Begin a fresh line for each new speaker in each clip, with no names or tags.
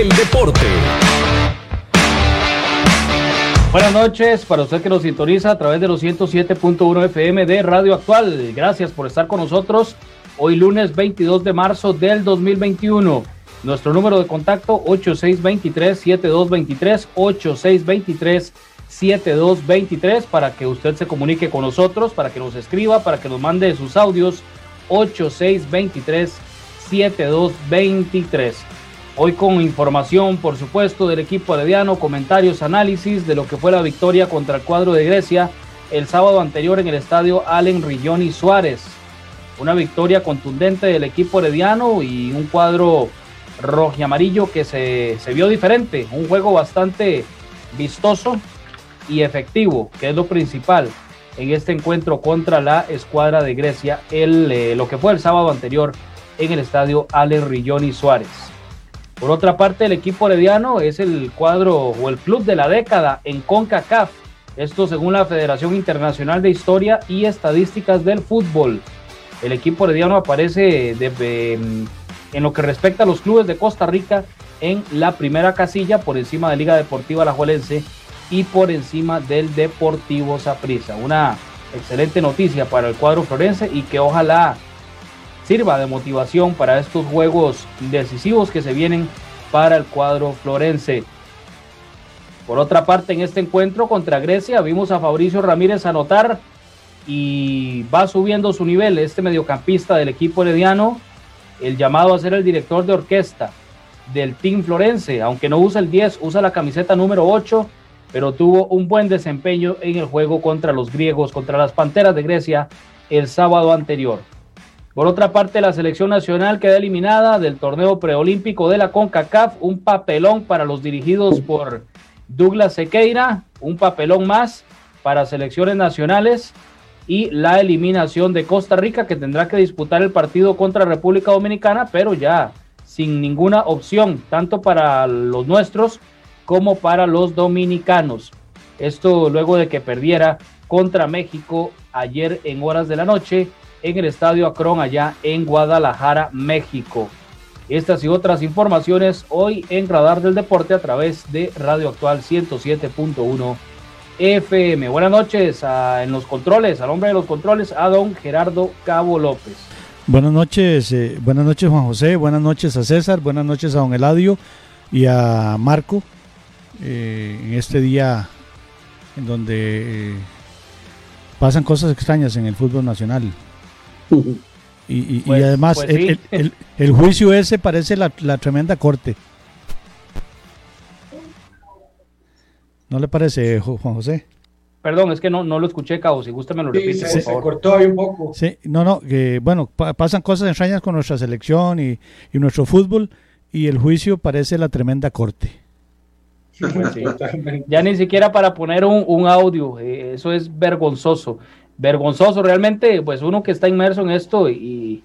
Del Deporte.
Buenas noches para usted que nos sintoniza a través de los 107.1 FM de Radio Actual. Gracias por estar con nosotros hoy lunes 22 de marzo del 2021. Nuestro número de contacto 8623-7223, 8623-7223 para que usted se comunique con nosotros, para que nos escriba, para que nos mande sus audios 8623-7223. Hoy con información, por supuesto, del equipo herediano, comentarios, análisis de lo que fue la victoria contra el cuadro de Grecia el sábado anterior en el estadio Allen Rilloni Suárez. Una victoria contundente del equipo herediano y un cuadro rojo y amarillo que se, se vio diferente. Un juego bastante vistoso y efectivo, que es lo principal en este encuentro contra la escuadra de Grecia, el, eh, lo que fue el sábado anterior en el estadio Allen Rilloni Suárez. Por otra parte, el equipo herediano es el cuadro o el club de la década en CONCACAF. Esto según la Federación Internacional de Historia y Estadísticas del Fútbol. El equipo herediano aparece en lo que respecta a los clubes de Costa Rica en la primera casilla por encima de Liga Deportiva Alajuelense y por encima del Deportivo Saprissa. Una excelente noticia para el cuadro florense y que ojalá sirva de motivación para estos juegos decisivos que se vienen para el cuadro florense. Por otra parte, en este encuentro contra Grecia vimos a Fabricio Ramírez anotar y va subiendo su nivel este mediocampista del equipo herediano, el llamado a ser el director de orquesta del Team Florense, aunque no usa el 10, usa la camiseta número 8, pero tuvo un buen desempeño en el juego contra los griegos, contra las Panteras de Grecia el sábado anterior. Por otra parte, la selección nacional queda eliminada del torneo preolímpico de la CONCACAF, un papelón para los dirigidos por Douglas Sequeira, un papelón más para selecciones nacionales y la eliminación de Costa Rica que tendrá que disputar el partido contra República Dominicana, pero ya sin ninguna opción, tanto para los nuestros como para los dominicanos. Esto luego de que perdiera contra México ayer en horas de la noche en el Estadio Acron allá en Guadalajara, México. Estas y otras informaciones hoy en Radar del Deporte a través de Radio Actual 107.1 FM. Buenas noches en los controles, al hombre de los controles, a don Gerardo Cabo López.
Buenas noches, eh, buenas noches Juan José, buenas noches a César, buenas noches a don Eladio y a Marco eh, en este día en donde eh, pasan cosas extrañas en el fútbol nacional. Y,
Pues-
además
pues
el,
sí.
el- el- el juicio ese parece la, la tremenda corte. ¿No le parece, Juan José?
Perdón, es que no, no lo escuché, Cabo. Si gusta me lo
Sí,
repite,
se,
por
se
favor.
cortó ahí un poco.
Sí, no, no, que bueno, pa- pasan cosas extrañas con nuestra selección y, y nuestro fútbol y el juicio parece la tremenda corte.
Pues sí. Ya ni siquiera para poner un, un audio, eh, eso es vergonzoso. Vergonzoso realmente, pues uno que está inmerso en esto y,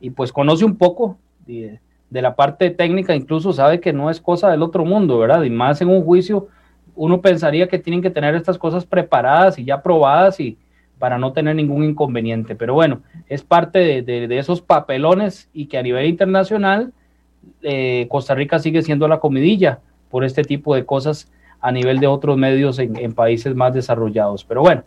y pues conoce un poco de, la parte técnica, incluso sabe que no es cosa del otro mundo, ¿verdad? Y más en un juicio, uno pensaría que tienen que tener estas cosas preparadas y ya probadas y para no tener ningún inconveniente. Pero bueno, es parte de, de- esos papelones y que a nivel internacional eh, Costa Rica sigue siendo la comidilla por este tipo de cosas a nivel de otros medios en países más desarrollados. Pero bueno,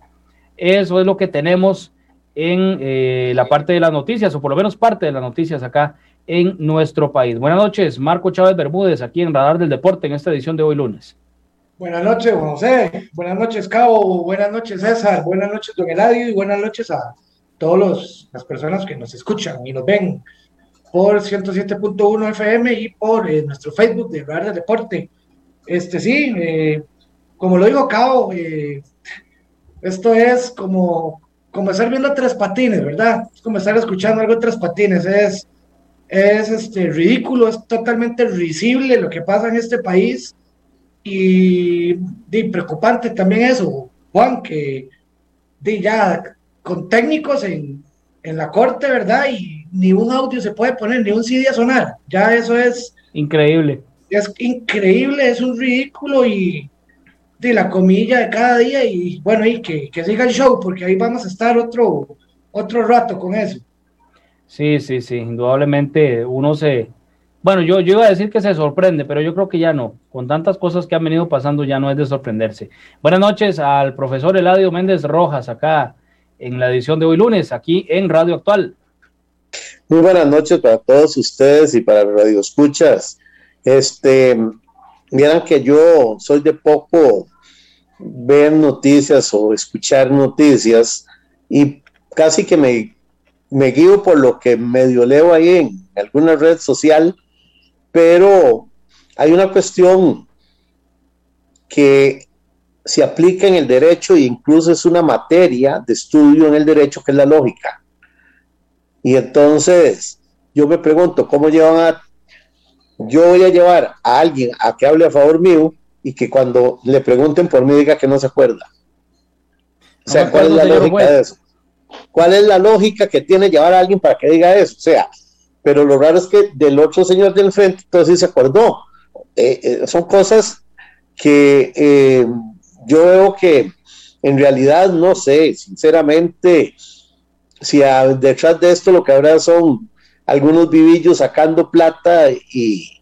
eso es lo que tenemos en eh, la parte de las noticias, o por lo menos parte de las noticias acá en nuestro país. Buenas noches, Marco Chávez Bermúdez, aquí en Radar del Deporte, en esta edición de hoy lunes.
Buenas noches, José. Buenas noches, Cabo. Buenas noches, César. Buenas noches, Don Eladio. Y buenas noches a todas las personas que nos escuchan y nos ven por 107.1 FM y por eh, nuestro Facebook de Radar del Deporte. Este sí, eh, como lo dijo Cabo, eh, Esto es como, estar viendo tres patines, ¿verdad? Es como estar escuchando algo de tres patines. Es, es este, ridículo, es totalmente risible lo que pasa en este país. Y, preocupante también eso, Juan, que ya con técnicos en, en la corte, ¿verdad? Y ni un audio se puede poner, ni un CD a sonar. Ya eso es...
Increíble.
Es increíble, es un ridículo y de la comilla de cada día y bueno, y que, que siga el show, porque ahí vamos a estar otro, otro rato con eso.
Sí, sí, sí, indudablemente uno se... Bueno, yo, yo iba a decir que se sorprende, pero yo creo que ya no. Con tantas cosas que han venido pasando ya no es de sorprenderse. Buenas noches al profesor Eladio Méndez Rojas, acá en la edición de hoy lunes, aquí en Radio Actual.
Muy buenas noches para todos ustedes y para Radio Escuchas. Este, Vieran que yo soy de poco ver noticias o escuchar noticias y casi que me, me guío por lo que medio leo ahí en alguna red social, pero hay una cuestión que se aplica en el derecho e incluso es una materia de estudio en el derecho que es la lógica. Y entonces yo me pregunto, ¿cómo llevan a yo voy a llevar a alguien a que hable a favor mío y que cuando le pregunten por mí diga que no se acuerda. O sea, ¿cuál es la lógica de eso? ¿Cuál es la lógica que tiene llevar a alguien para que diga eso? O sea, pero lo raro es que del otro señor del frente, entonces sí se acordó. Eh, eh, son cosas que eh, yo veo que en realidad no sé, sinceramente, si detrás de esto lo que habrá son algunos vivillos sacando plata y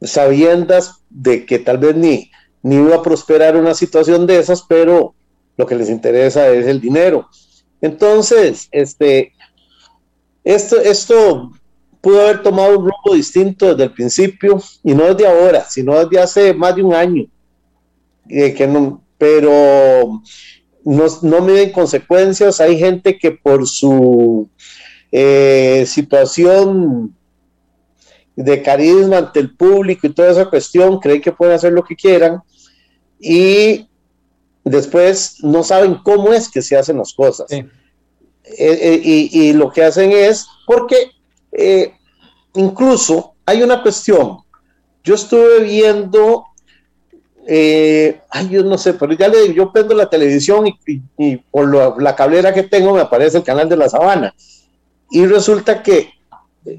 sabiendas de que tal vez ni, ni iba a prosperar una situación de esas, pero lo que les interesa es el dinero. Entonces, este, esto, esto pudo haber tomado un rumbo distinto desde el principio, y no desde ahora, sino desde hace más de un año. que no, pero no, no miden consecuencias. Hay gente que por su eh, situación de carisma ante el público y toda esa cuestión, creen que pueden hacer lo que quieran y después no saben cómo es que se hacen las cosas. Eh, eh, y, lo que hacen es, porque incluso hay una cuestión, yo estuve viendo, ay, yo no sé, pero ya le yo prendo la televisión y, por la cablera que tengo me aparece el canal de la sabana y resulta que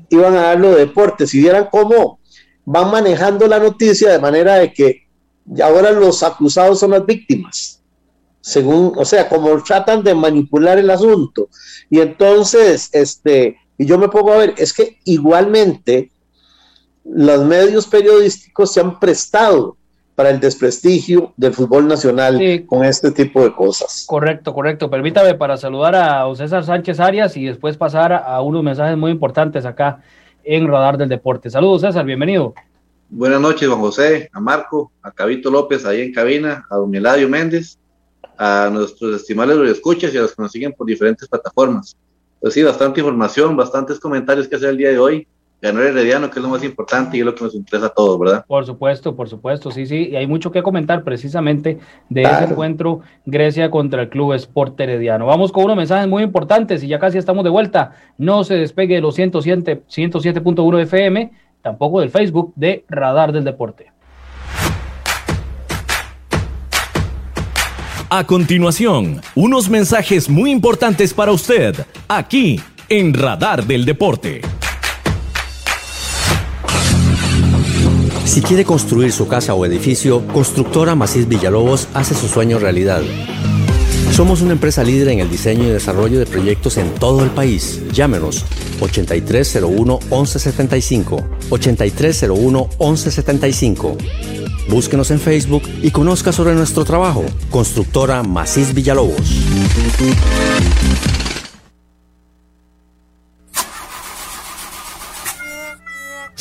iban a dar los deportes y vieran cómo van manejando la noticia de manera de que ahora los acusados son las víctimas. Según, o sea, como tratan de manipular el asunto. Y entonces, este, y yo me pongo a ver, es que igualmente los medios periodísticos se han prestado para el desprestigio del fútbol nacional con este tipo de cosas.
Correcto, correcto. Permítame para saludar a César Sánchez Arias y después pasar a unos mensajes muy importantes acá en Radar del Deporte. Saludos, César, bienvenido.
Buenas noches, Juan José, a Marco, a Cabito López ahí en cabina, a Don Eladio Méndez, a nuestros estimables escuchas y a los que nos siguen por diferentes plataformas. Pues sí, bastante información, bastantes comentarios que hacer el día de hoy ganar Herediano, que es lo más importante y es lo que nos interesa a todos, ¿verdad?
Por supuesto, por supuesto, sí, sí, y hay mucho que comentar precisamente de ese encuentro Grecia contra el Club Sport Herediano. Vamos con unos mensajes muy importantes y ya casi estamos de vuelta. No se despegue de los 107.1 107. FM, tampoco del Facebook de Radar del Deporte.
A continuación, unos mensajes muy importantes para usted, aquí en Radar del Deporte.
Si quiere construir su casa o edificio, Constructora Macís Villalobos hace su sueño realidad. Somos una empresa líder en el diseño y desarrollo de proyectos en todo el país. Llámenos 8301 1175 8301 1175. Búsquenos en Facebook y conozca sobre nuestro trabajo. Constructora Macís Villalobos.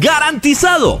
¡Garantizado!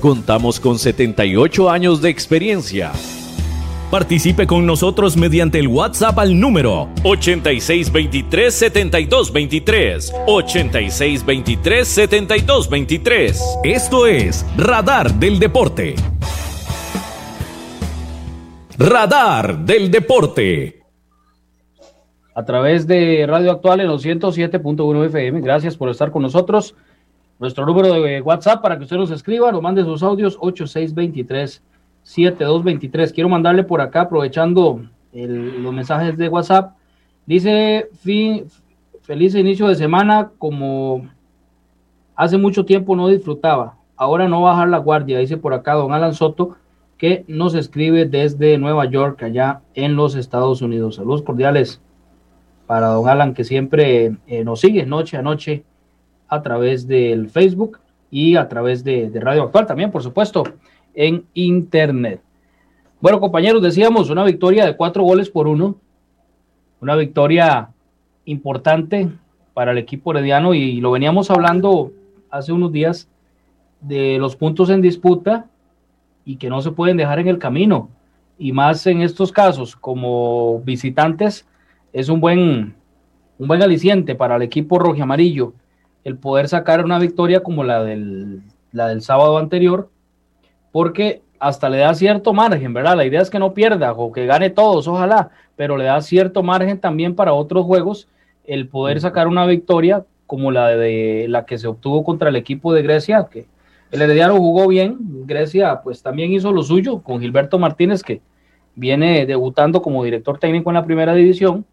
Contamos con 78 años de experiencia. Participe con nosotros mediante el WhatsApp al número 8623-7223. 8623-7223. Esto es Radar del Deporte. Radar del Deporte.
A través de Radio Actual en los 107.1 FM. Gracias por estar con nosotros. Nuestro número de WhatsApp para que usted nos escriba, nos mande sus audios 8623-7223. Quiero mandarle por acá, aprovechando los mensajes de WhatsApp. Dice, fin, feliz inicio de semana, como hace mucho tiempo no disfrutaba. Ahora no bajar la guardia, dice por acá don Alan Soto, que nos escribe desde Nueva York, allá en los Estados Unidos. Saludos cordiales para don Alan, que siempre eh, nos sigue noche a noche a través del Facebook y a través de, Radio Actual también, por supuesto, en Internet. Bueno, compañeros, decíamos una victoria de cuatro goles por uno, una victoria importante para el equipo herediano y lo veníamos hablando hace unos días de los puntos en disputa y que no se pueden dejar en el camino. Y más en estos casos, como visitantes, es un buen, un buen aliciente para el equipo rojo amarillo el poder sacar una victoria como la del, la del sábado anterior, porque hasta le da cierto margen, ¿verdad? La idea es que no pierda o que gane todos, ojalá, pero le da cierto margen también para otros juegos el poder sacar una victoria como la de la que se obtuvo contra el equipo de Grecia, que el Herediano jugó bien, Grecia pues también hizo lo suyo con Gilberto Martínez que viene debutando como director técnico en la primera división,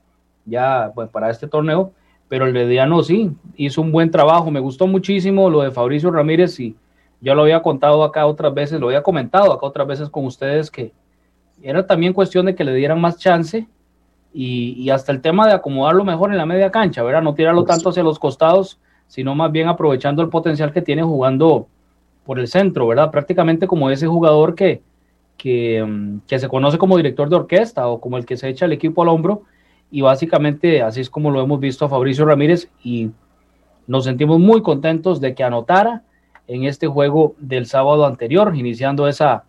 ya pues, para este torneo, pero el Herediano sí, hizo un buen trabajo. Me gustó muchísimo lo de Fabricio Ramírez y yo lo había contado acá otras veces, lo había comentado acá otras veces con ustedes que era también cuestión de que le dieran más chance y, hasta el tema de acomodarlo mejor en la media cancha, ¿verdad? No tirarlo tanto hacia los costados, sino más bien aprovechando el potencial que tiene jugando por el centro, ¿verdad? Prácticamente como ese jugador que, que, mm, que, se conoce como director de orquesta o como el que se echa el equipo al hombro. Y básicamente así es como lo hemos visto a Fabricio Ramírez y nos sentimos muy contentos de que anotara en este juego del sábado anterior, iniciando esa,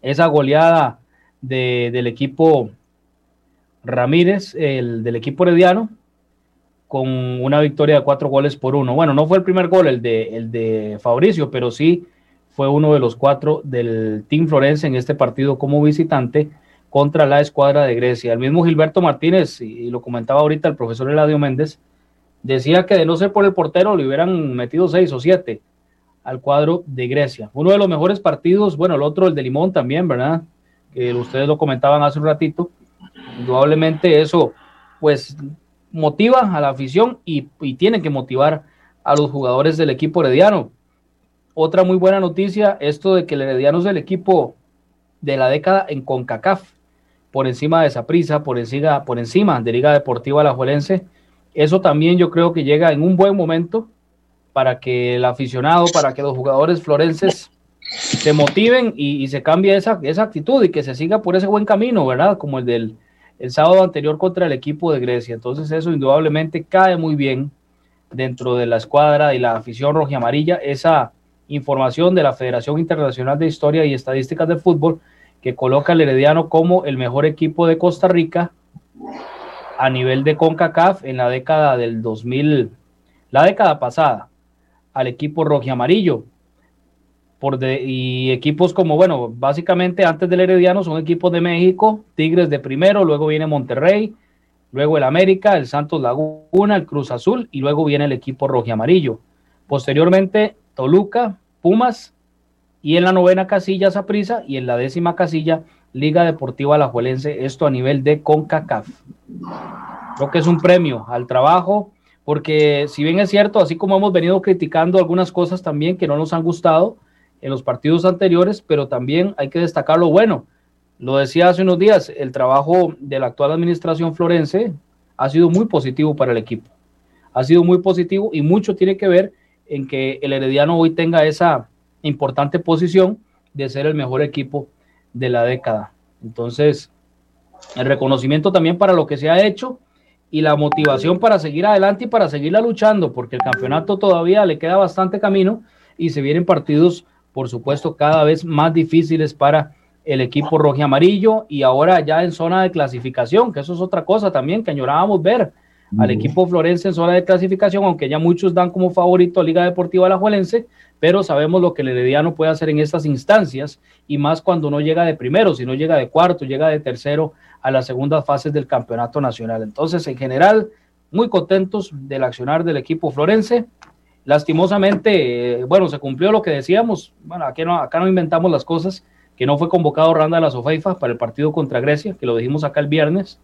esa goleada del equipo Ramírez, el del equipo herediano, con una victoria de cuatro goles por uno. Bueno, no fue el primer gol el de, el de Fabricio, pero sí fue uno de los cuatro del Team Florense en este partido como visitante contra la escuadra de Grecia. El mismo Gilberto Martínez, y lo comentaba ahorita el profesor Eladio Méndez, decía que de no ser por el portero le hubieran metido seis o siete al cuadro de Grecia. Uno de los mejores partidos, bueno, el otro, el de Limón también, ¿verdad? Que ustedes lo comentaban hace un ratito. Indudablemente eso, pues motiva a la afición y, tiene que motivar a los jugadores del equipo herediano. Otra muy buena noticia, esto de que el herediano es el equipo de la década en CONCACAF, por encima de Saprissa, por encima, por encima de Liga Deportiva Alajuelense. Eso también yo creo que llega en un buen momento para que el aficionado, para que los jugadores florenses se motiven y, se cambie esa, esa actitud y que se siga por ese buen camino, ¿verdad? Como el del el sábado anterior contra el equipo de Grecia. Entonces eso indudablemente cae muy bien dentro de la escuadra y la afición roja amarilla. Esa información de la Federación Internacional de Historia y Estadísticas del Fútbol que coloca al Herediano como el mejor equipo de Costa Rica a nivel de CONCACAF en la década del 2000, la década pasada, al equipo rojo amarillo y equipos como, bueno, básicamente antes del Herediano son equipos de México, Tigres de primero, luego viene Monterrey, luego el América, el Santos Laguna, el Cruz Azul y luego viene el equipo rojo y amarillo. Posteriormente, Toluca, Pumas y en la novena casilla Saprisa y en la décima casilla Liga Deportiva Alajuelense, esto a nivel de CONCACAF. Creo que es un premio al trabajo, porque si bien es cierto, así como hemos venido criticando algunas cosas también que no nos han gustado, en los partidos anteriores, pero también hay que destacar lo bueno. Lo decía hace unos días, el trabajo de la actual administración florense ha sido muy positivo para el equipo. Ha sido muy positivo y mucho tiene que ver en que el Herediano hoy tenga esa importante posición de ser el mejor equipo de la década. Entonces, el reconocimiento también para lo que se ha hecho y la motivación para seguir adelante y para seguirla luchando, porque el campeonato todavía le queda bastante camino y se vienen partidos por supuesto, cada vez más difíciles para el equipo rojo y amarillo y ahora ya en zona de clasificación, que eso es otra cosa también que añorábamos ver al equipo florense en zona de clasificación, aunque ya muchos dan como favorito a Liga Deportiva Alajuelense, pero sabemos lo que el Herediano puede hacer en estas instancias y más cuando no llega de primero, si no llega de cuarto, llega de tercero a las segundas fases del campeonato nacional. Entonces, en general, muy contentos del accionar del equipo florense Lastimosamente, eh, bueno, se cumplió lo que decíamos. Bueno, aquí no, acá no inventamos las cosas, que no fue convocado Randa la Sofeifa para el partido contra Grecia, que lo dijimos acá el viernes.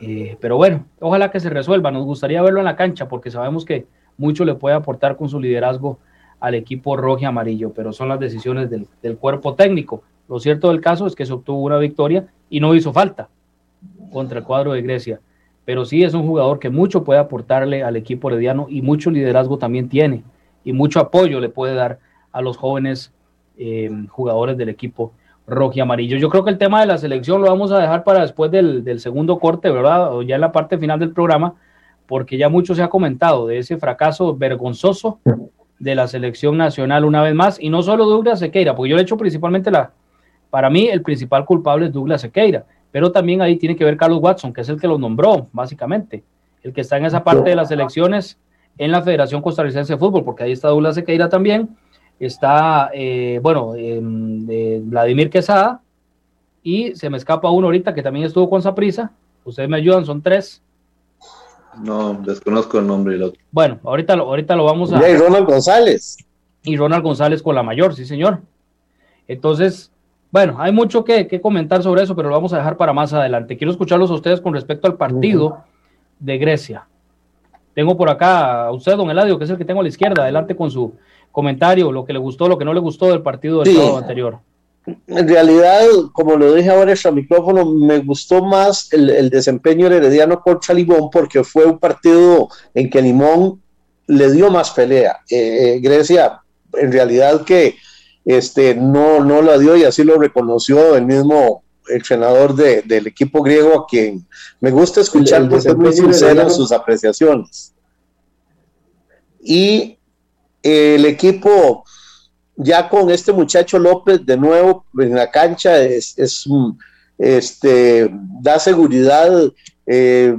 Eh, pero bueno, ojalá que se resuelva. Nos gustaría verlo en la cancha porque sabemos que mucho le puede aportar con su liderazgo al equipo rojo y amarillo, pero son las decisiones del, del cuerpo técnico. Lo cierto del caso es que se obtuvo una victoria y no hizo falta contra el cuadro de Grecia pero sí es un jugador que mucho puede aportarle al equipo herediano y mucho liderazgo también tiene y mucho apoyo le puede dar a los jóvenes eh, jugadores del equipo rojo y amarillo. Yo creo que el tema de la selección lo vamos a dejar para después del, segundo corte, ¿verdad? O ya en la parte final del programa, porque ya mucho se ha comentado de ese fracaso vergonzoso de la selección nacional una vez más, y no solo Douglas Sequeira, porque yo le he hecho principalmente la, para mí el principal culpable es Douglas Sequeira, pero también ahí tiene que ver Carlos Watson, que es el que lo nombró, básicamente, el que está en esa parte de las elecciones en la Federación Costarricense de Fútbol, porque ahí está Douglas Sequeira también, está, eh, bueno, em, Vladimir Quesada, y se me escapa uno ahorita que también estuvo con Saprisa. Ustedes me ayudan, son tres.
No, desconozco el nombre del otro.
Bueno, ahorita, ahorita lo vamos a.
Y Ronald González.
Y Ronald González con la mayor, sí, señor. Entonces, bueno, hay mucho que, comentar sobre eso, pero lo vamos a dejar para más adelante. Quiero escucharlos a ustedes con respecto al partido de Grecia. Tengo por acá a usted, don Eladio, que es el que tengo a la izquierda, adelante con su comentario, lo que le gustó, lo que no le gustó del partido del sábado anterior.
En realidad, como lo dije ahora en micrófono, me gustó más el, desempeño herediano contra Limón porque fue un partido en que Limón le dio más pelea. Eh, Grecia, en realidad que este, no, no la dio y así lo reconoció el mismo entrenador del equipo griego a quien me gusta escuchar porque es muy sincero en sus apreciaciones. Y el equipo, ya con este muchacho López de nuevo en la cancha, es, es este, da seguridad. Eh,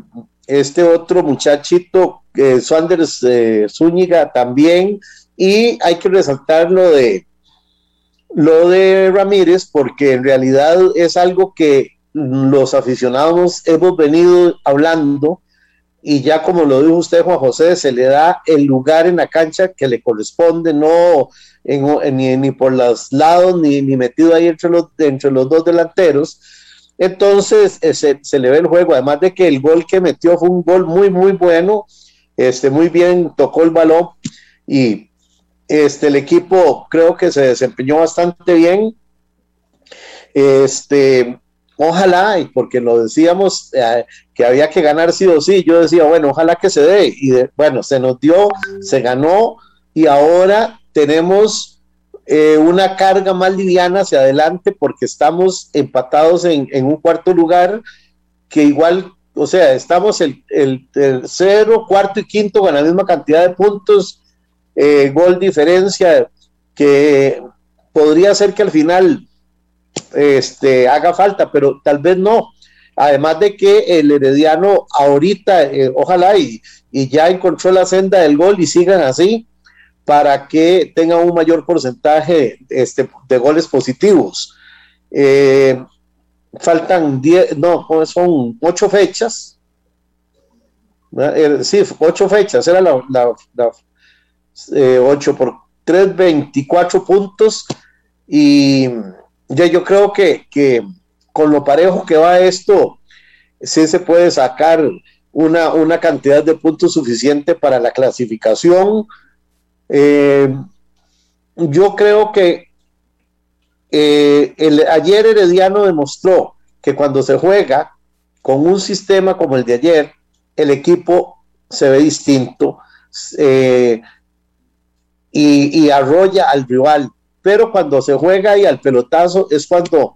este otro muchachito, eh, Sanders eh, Zúñiga también, y hay que resaltar lo de lo de Ramírez, porque en realidad es algo que los aficionados hemos venido hablando y ya como lo dijo usted, Juan José, se le da el lugar en la cancha que le corresponde, no ni, por los lados, ni, ni metido ahí entre los, entre los dos delanteros. Entonces eh, se, se, le ve el juego, además de que el gol que metió fue un gol muy, muy bueno, este, muy bien tocó el balón y este, el equipo creo que se desempeñó bastante bien. Este, ojalá, y porque lo decíamos eh, que había que ganar sí o sí, yo decía, bueno, ojalá que se dé, y bueno, se nos dio, se ganó, y ahora tenemos eh, una carga más liviana hacia adelante porque estamos empatados en, un cuarto lugar, que igual, o sea, estamos el, el tercero, cuarto y quinto con la misma cantidad de puntos, eh, gol diferencia, que podría ser que al final este, haga falta, pero tal vez no. Además de que el Herediano ahorita, eh, ojalá y, ya encontró la senda del gol y sigan así para que tenga un mayor porcentaje este, de goles positivos. Eh, faltan 10, no, son ocho fechas. Sí, ocho fechas, era la, la, la 8 por 3, 24 puntos y ya yo creo que, con lo parejo que va esto, sí se puede sacar una, una cantidad de puntos suficiente para la clasificación. Eh, yo creo que eh, el, ayer Herediano demostró que cuando se juega con un sistema como el de ayer, el equipo se ve distinto, eh, y, arrolla al rival. Pero cuando se juega y al pelotazo es cuando,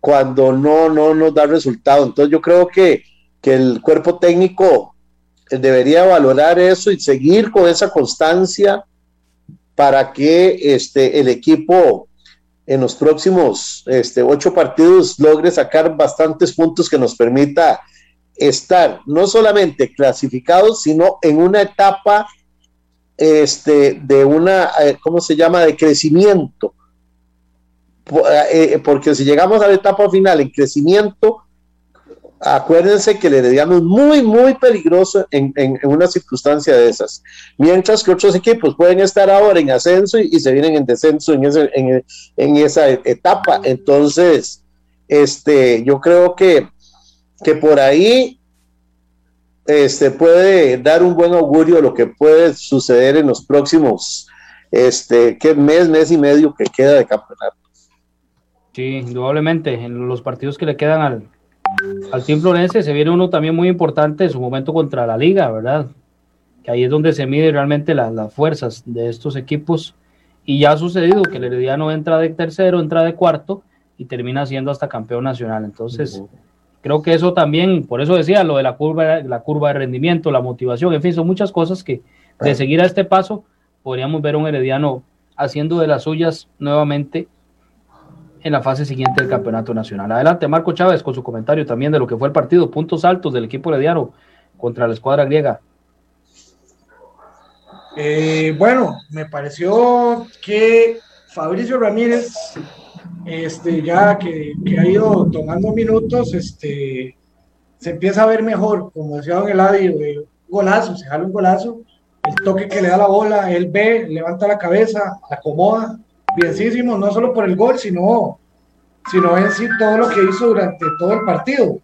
cuando no, no nos da resultado. Entonces yo creo que, que el cuerpo técnico debería valorar eso y seguir con esa constancia para que este, el equipo en los próximos este, ocho partidos logre sacar bastantes puntos que nos permita estar no solamente clasificados, sino en una etapa este, de una, eh, ¿cómo se llama?, de crecimiento. Eh, eh, porque si llegamos a la etapa final en crecimiento, acuérdense que el Herediano muy, muy peligroso en, una circunstancia de esas. Mientras que otros equipos pueden estar ahora en ascenso y, se vienen en descenso en, en, esa etapa. Entonces, este, yo creo que, que por ahí este, puede dar un buen augurio de lo que puede suceder en los próximos este, ¿qué mes, mes y medio que queda de campeonato.
Sí, indudablemente, en los partidos que le quedan al, al Team Florense se viene uno también muy importante en su momento contra la liga, ¿verdad? Que ahí es donde se mide realmente las fuerzas de estos equipos. Y ya ha sucedido que el Herediano entra de tercero, entra de cuarto y termina siendo hasta campeón nacional. Entonces, creo que eso también, por eso decía lo de la curva, la curva de rendimiento, la motivación, en fin, son muchas cosas que de seguir a este paso podríamos ver a un Herediano haciendo de las suyas nuevamente en la fase siguiente del campeonato nacional. Adelante, Marco Chávez, con su comentario también de lo que fue el partido, puntos altos del equipo herediano contra la escuadra griega.
Eh, bueno, me pareció que Fabricio Ramírez este, ya que, ha ido tomando minutos, este, se empieza a ver mejor, como decía Don Eladio, golazo, se jala un golazo, el toque que le da la bola, él ve, levanta la cabeza, acomoda, bienísimo, no solo por el gol, sino, sino en sí todo lo que hizo durante todo el partido.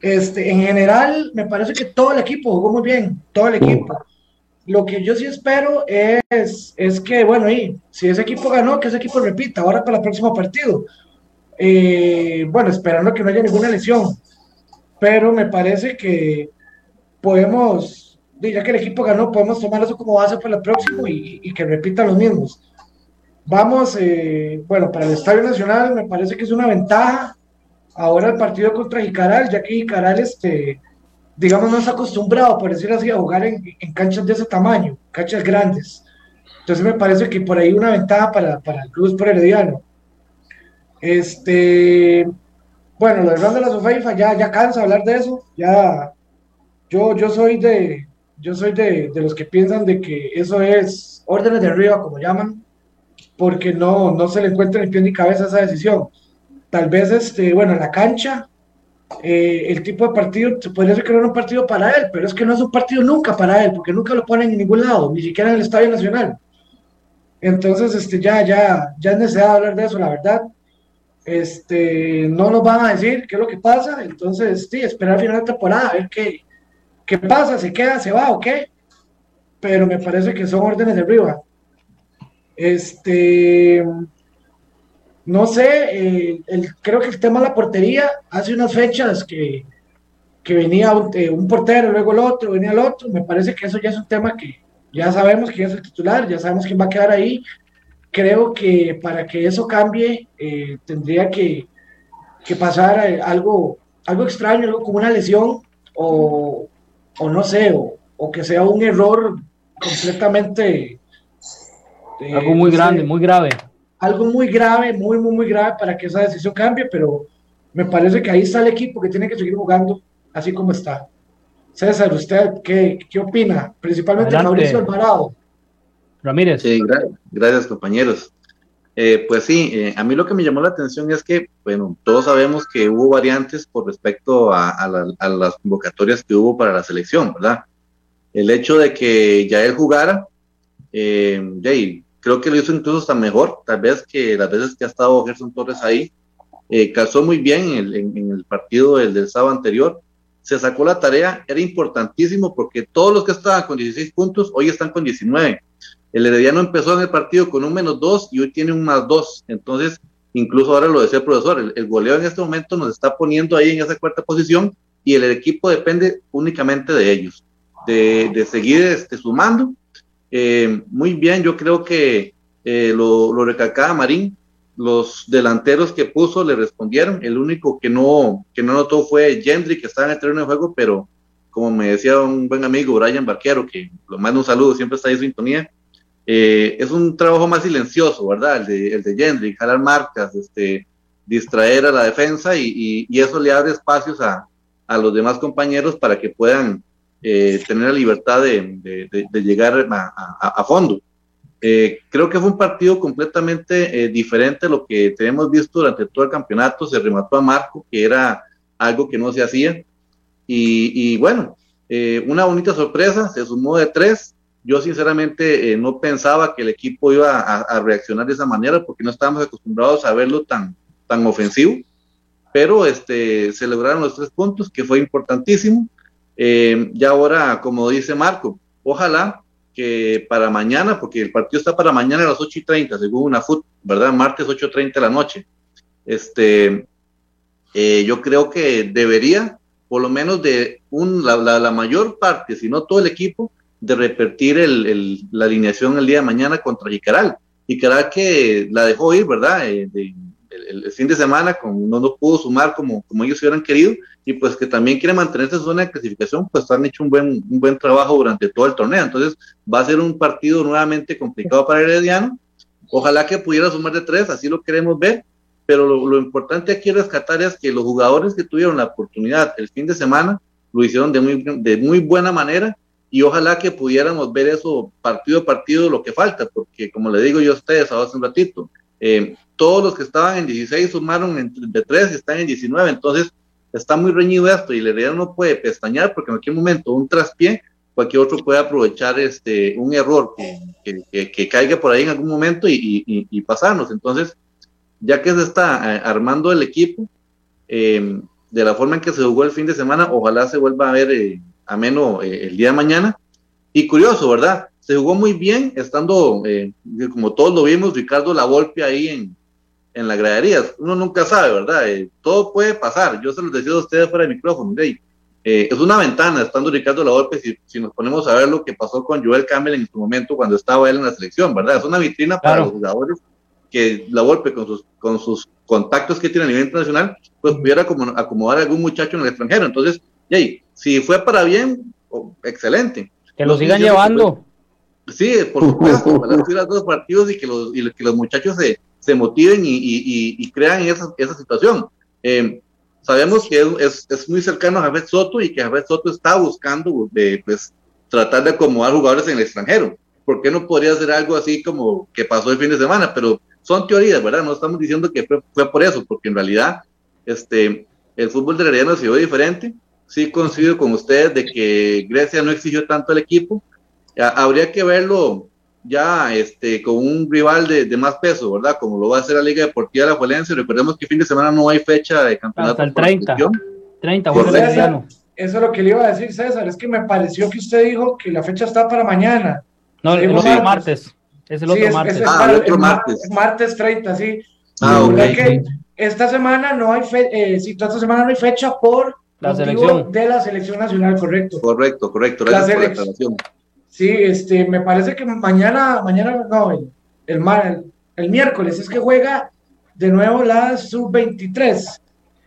Este, en general, me parece que todo el equipo jugó muy bien, todo el equipo. Lo que yo sí espero es, es que, bueno, y si ese equipo ganó, que ese equipo repita ahora para el próximo partido. Eh, bueno, esperando que no haya ninguna lesión. Pero me parece que podemos ya que el equipo ganó, podemos tomar eso como base para el próximo y, que repitan los mismos. Vamos, eh, bueno, para el Estadio Nacional me parece que es una ventaja ahora el partido contra Jicaral, ya que Jicaral, este, digamos, no está acostumbrado, por decirlo así, a jugar en, en canchas de ese tamaño, canchas grandes. Entonces me parece que por ahí una ventaja para, para el Cruz por Herediano. Este, bueno, lo de la Sofeifa, ya, ya cansa hablar de eso, ya, yo, yo soy de, yo soy de, de, los que piensan de que eso es órdenes de arriba, como llaman, porque no, no se le encuentra ni pie ni cabeza esa decisión. Tal vez, este, bueno, en la cancha, eh, el tipo de partido, se podría es un partido para él, pero es que no es un partido nunca para él, porque nunca lo ponen en ningún lado, ni siquiera en el Estadio Nacional. Entonces, este, ya, ya, ya es necesario hablar de eso, la verdad. Este, no nos van a decir qué es lo que pasa, entonces, sí, esperar al final de temporada, a ver qué, qué pasa, se queda, se va o qué. Pero me parece que son órdenes de arriba. Este, no sé, eh, el, creo que el tema de la portería, hace unas fechas que, que venía un, eh, un, portero, luego el otro, venía el otro, me parece que eso ya es un tema que ya sabemos quién es el titular, ya sabemos quién va a quedar ahí. Creo que para que eso cambie, eh, tendría que, que pasar algo, algo extraño, algo como una lesión, o, o no sé, o, o que sea un error completamente
algo muy grande, muy grave.
Algo muy grave, muy, muy, muy grave para que esa decisión cambie, pero me parece que ahí está el equipo que tiene que seguir jugando así como está. César, ¿usted qué, qué opina? Principalmente Adelante. Mauricio Alvarado.
Ramírez.
Sí, gra gracias compañeros. Eh, pues sí, eh, a mí lo que me llamó la atención es que, bueno, todos sabemos que hubo variantes por respecto a, a, la, a las convocatorias que hubo para la selección, ¿verdad? El hecho de que ya él jugara, eh, Jay, creo que lo hizo incluso hasta mejor, tal vez que las veces que ha estado Gerson Torres ahí, eh, calzó muy bien en el, en, en el partido del, del, sábado anterior, se sacó la tarea, era importantísimo porque todos los que estaban con 16 puntos hoy están con 19. El Herediano empezó en el partido con un menos 2 y hoy tiene un más 2, entonces incluso ahora lo decía el profesor, el, el goleo en este momento nos está poniendo ahí en esa cuarta posición y el equipo depende únicamente de ellos, de, de seguir este, sumando eh, muy bien, yo creo que eh, lo, lo recalcaba Marín, los delanteros que puso le respondieron, el único que no, que no notó fue Gendry, que estaba en el terreno de juego, pero como me decía un buen amigo, Brian Barquero, que lo mando un saludo, siempre está ahí en sintonía, eh, es un trabajo más silencioso, ¿verdad? El de, el de Gendry, jalar marcas, este, distraer a la defensa y, y, y eso le abre espacios a, a los demás compañeros para que puedan eh, tener la libertad de, de, de llegar a, a, a fondo. Eh, creo que fue un partido completamente eh, diferente a lo que tenemos visto durante todo el campeonato. Se remató a Marco, que era algo que no se hacía. Y, y bueno, eh, una bonita sorpresa, se sumó de tres. Yo sinceramente no pensaba que el equipo iba a, a, reaccionar de esa manera porque no estábamos acostumbrados a verlo tan, tan ofensivo. Pero este, se lograron los tres puntos, que fue importantísimo. Eh, ya ahora, como dice Marco, ojalá que para mañana, porque el partido está para mañana a las 8 y 30, según una FUT, ¿verdad? Martes 8 y 30 de la noche. Este, eh, yo creo que debería, por lo menos de un, la, la, la, mayor parte, si no todo el equipo, de repetir el, el, la alineación el día de mañana contra Jicaral. Jicaral que la dejó ir, ¿verdad? Eh, de, el, el, fin de semana con, no, no pudo sumar como, como ellos hubieran querido y pues que también quiere mantenerse en zona de clasificación, pues han hecho un buen, un buen trabajo durante todo el torneo. Entonces va a ser un partido nuevamente complicado para Herediano. Ojalá que pudiera sumar de tres, así lo queremos ver, pero lo, lo importante aquí rescatar es que los jugadores que tuvieron la oportunidad el fin de semana lo hicieron de muy, de muy buena manera y ojalá que pudiéramos ver eso partido a partido lo que falta, porque como le digo yo a ustedes hace un ratito, eh, todos los que estaban en 16 sumaron entre de 3 y están en 19, entonces está muy reñido esto y el Herediano no puede pestañear porque en cualquier momento un traspié, cualquier otro puede aprovechar este un error que, que, caiga por ahí en algún momento y, y, pasarnos. Entonces, ya que se está eh, armando el equipo, eh, de la forma en que se jugó el fin de semana, ojalá se vuelva a ver eh, ameno eh, el día de mañana. Y curioso, ¿verdad? Se jugó muy bien, estando, eh, como todos lo vimos, Ricardo La Volpe ahí en, en la gradería. Uno nunca sabe, ¿verdad? Eh, todo puede pasar. Yo se los decía a ustedes fuera de micrófono. ¿sí? eh, es una ventana, estando Ricardo Lavolpe, si, si nos ponemos a ver lo que pasó con Joel Campbell en su momento cuando estaba él en la selección, ¿verdad? Es una vitrina para los jugadores que Lavolpe con sus, con sus contactos que tiene a nivel internacional, pues pudiera como, acomodar a algún muchacho en el extranjero. Entonces, y si fue para bien, excelente.
Que lo sigan llevando.
Sí, por supuesto, para los dos partidos y que los, y que los muchachos se, se motiven y, y, y crean esa, esa situación. Eh, sabemos que es, es, muy cercano a Javier Soto y que Javier Soto está buscando de, pues, tratar de acomodar jugadores en el extranjero. ¿Por qué no podría hacer algo así como que pasó el fin de semana? Pero son teorías, ¿verdad? No estamos diciendo que fue, por eso, porque en realidad este, el fútbol de Herediano se vio diferente. Sí coincido con ustedes de que Grecia no exigió tanto al equipo. Habría que verlo ya este, con un rival de, de, más peso, ¿verdad? Como lo va a hacer la Liga Deportiva de la Juelense. Recordemos que fin de semana no hay fecha de campeonato.
Hasta el 30. 30,
pues Eso es lo que le iba a decir César, es que me pareció que usted dijo que la fecha está para mañana.
No, el otro martes. Es el otro martes.
ah, el otro martes. martes 30, sí.
Ah, okay. que
esta semana no hay fecha, eh, sí, esta semana no hay fecha por
la selección
de la selección nacional, correcto.
Correcto, correcto. La selección
Sí, este, me parece que mañana, mañana, no, el, el, el, miércoles es que juega de nuevo la sub-23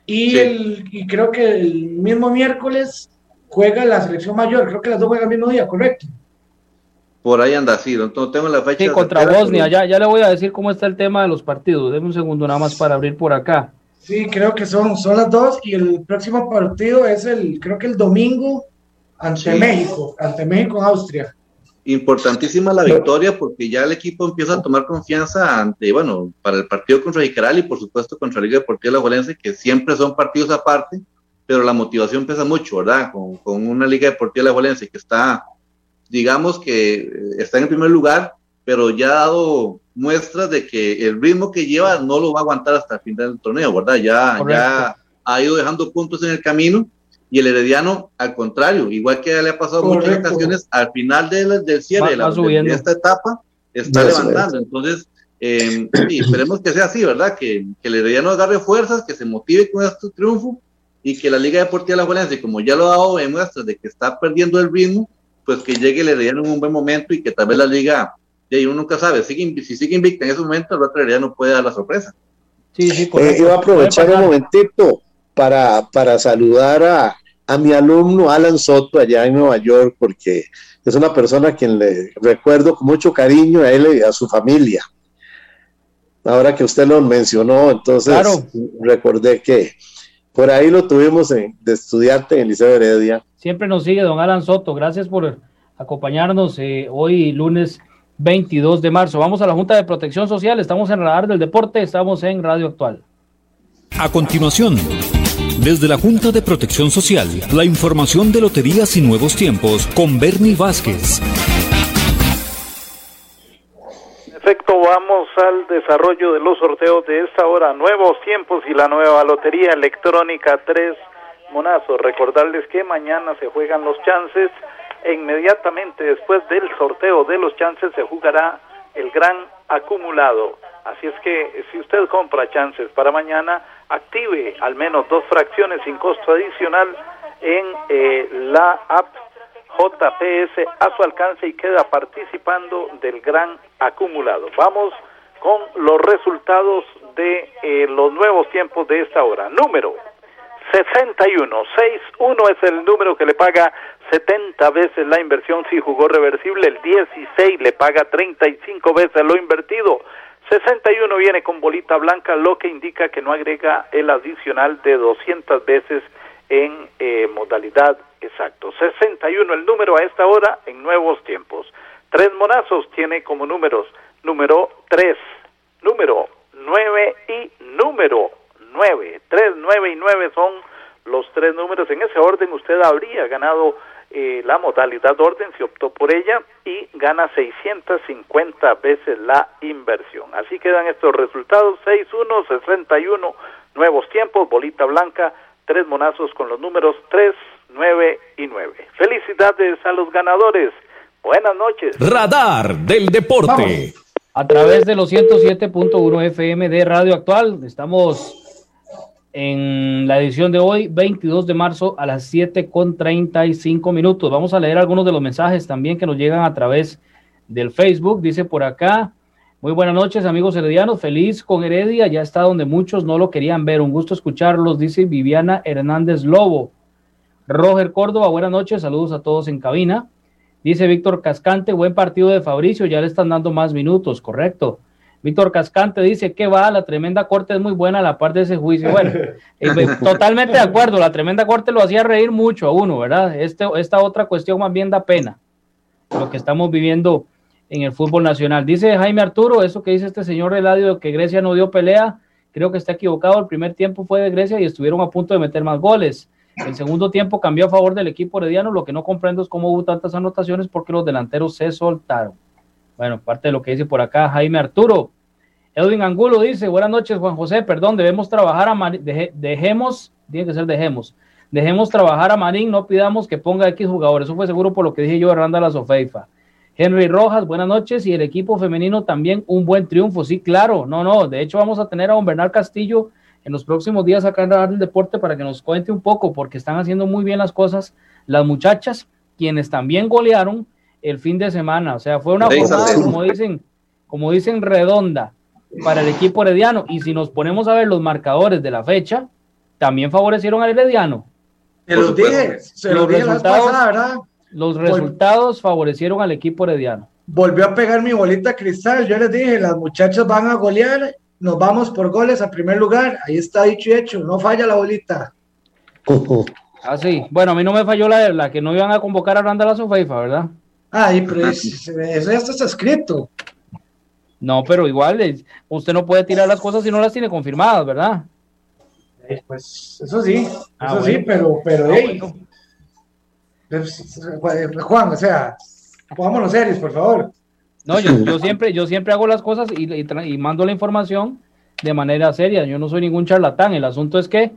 y, el, y creo que el mismo miércoles juega la selección mayor, creo que las dos juegan el mismo día, ¿correcto?
Por ahí anda, sí, no tengo la fecha.
Sí, contra Bosnia, ya, ya le voy a decir cómo está el tema de los partidos, déme un segundo nada más para abrir por acá.
Sí, creo que son, son las dos y el próximo partido es el, creo que el domingo ante México, ante México, Austria.
Importantísima la victoria porque ya el equipo empieza a tomar confianza ante, bueno, para el partido contra Jicaral y por supuesto contra la Liga Deportiva de la Valencia, que siempre son partidos aparte, pero la motivación pesa mucho, ¿verdad? Con, con una Liga Deportiva de la Valencia que está, digamos que está en el primer lugar, pero ya ha dado muestras de que el ritmo que lleva no lo va a aguantar hasta el final del torneo, ¿verdad? Ya, ya ha ido dejando puntos en el camino y el Herediano, al contrario, igual que le ha pasado muchas ocasiones, al final del, del cierre de, esta etapa, está levantando. Entonces, eh, esperemos que sea así, ¿verdad? Que, que, el Herediano agarre fuerzas, que se motive con este triunfo y que la Liga Deportiva de la Juelense, como ya lo ha dado en muestras de que está perdiendo el ritmo, pues que llegue el Herediano en un buen momento y que tal vez la Liga, y uno nunca sabe, sigue, si sigue invicta en ese momento, el otro Herediano puede dar la sorpresa.
Sí, sí, eh, iba a aprovechar un momentito para, para saludar a, a mi alumno Alan Soto allá en Nueva York, porque es una persona a quien le recuerdo con mucho cariño a él y a su familia. Ahora que usted lo mencionó, entonces recordé que por ahí lo tuvimos de estudiante en el Liceo Heredia.
Siempre nos sigue don Alan Soto. Gracias por acompañarnos eh, hoy lunes 22 de marzo. Vamos a la Junta de Protección Social. Estamos en Radar del Deporte. Estamos en Radio Actual.
A continuación desde la Junta de Protección Social, la información de Loterías y Nuevos Tiempos con Bernie Vázquez.
En efecto, vamos al desarrollo de los sorteos de esta hora, Nuevos Tiempos y la nueva Lotería Electrónica 3 Monazos. Recordarles que mañana se juegan los chances e inmediatamente después del sorteo de los chances se jugará el gran acumulado. Así es que si usted compra chances para mañana, active al menos dos fracciones sin costo adicional en eh, la app JPS a su alcance y queda participando del gran acumulado. Vamos con los resultados de eh, los nuevos tiempos de esta hora. Número 61, 61 es el número que le paga 70 veces la inversión si jugó reversible, el 16 le paga 35 veces lo invertido. 61 viene con bolita blanca, lo que indica que no agrega el adicional de 200 veces en eh, modalidad exacto. 61 el número a esta hora en nuevos tiempos. Tres monazos tiene como números número 3, número 9 y número 9. 3, 9 y 9 son los tres números. En ese orden usted habría ganado eh, la modalidad orden, se optó por ella y gana 650 veces la inversión. Así quedan estos resultados, 6-1, 61, nuevos tiempos, bolita blanca, tres monazos con los números 3, 9 y 9. Felicidades a los ganadores. Buenas noches.
Radar del Deporte.
A través de los 107.1 FM de Radio Actual, estamos en la edición de hoy, 22 de marzo a las 7 con 35 minutos. Vamos a leer algunos de los mensajes también que nos llegan a través del Facebook. Dice por acá, muy buenas noches amigos heredianos, feliz con Heredia, ya está donde muchos no lo querían ver. Un gusto escucharlos, dice Viviana Hernández Lobo. Roger Córdoba, buenas noches, saludos a todos en cabina. Dice Víctor Cascante, buen partido de Fabricio, ya le están dando más minutos, correcto. Víctor Cascante dice que va, la tremenda corte es muy buena a la par de ese juicio. Bueno, eh, pues, totalmente de acuerdo, la tremenda corte lo hacía reír mucho a uno, ¿verdad? Este, esta otra cuestión más bien da pena, lo que estamos viviendo en el fútbol nacional. Dice Jaime Arturo, eso que dice este señor Reladio, que Grecia no dio pelea, creo que está equivocado, el primer tiempo fue de Grecia y estuvieron a punto de meter más goles. El segundo tiempo cambió a favor del equipo herediano, lo que no comprendo es cómo hubo tantas anotaciones porque los delanteros se soltaron. Bueno, parte de lo que dice por acá Jaime Arturo. Edwin Angulo dice, buenas noches Juan José, perdón, debemos trabajar a Marín, dejemos, tiene que ser dejemos, dejemos trabajar a Marín, no pidamos que ponga X jugadores, eso fue seguro por lo que dije yo de Randa La Sofeifa. Henry Rojas, buenas noches, y el equipo femenino también un buen triunfo, sí, claro, no, no, de hecho vamos a tener a don Bernal Castillo en los próximos días acá en Radar del Deporte para que nos cuente un poco, porque están haciendo muy bien las cosas las muchachas, quienes también golearon el fin de semana, o sea, fue una jornada, como dicen, como dicen, redonda para el equipo herediano. Y si nos ponemos a ver los marcadores de la fecha, también favorecieron al herediano.
los dije, se los,
resultados, ¿verdad? Los resultados favorecieron al equipo herediano.
Volvió a pegar mi bolita cristal. Yo les dije, las muchachas van a golear, nos vamos por goles a primer lugar. Ahí está dicho y hecho, no falla la bolita.
Ah, sí. Bueno, a mí no me falló la, la que no iban a convocar a Randall Sofeifa, ¿verdad?
Ay, pero eso ya está escrito.
No, pero igual usted no puede tirar las cosas si no las tiene confirmadas, ¿verdad?
Eh, pues eso sí, ah, eso sí, pero, pero ah, pues, Juan, o sea, pongámonos serios, por favor.
No, yo, siempre, yo siempre hago las cosas y, y, mando la información de manera seria. Yo no soy ningún charlatán. El asunto es que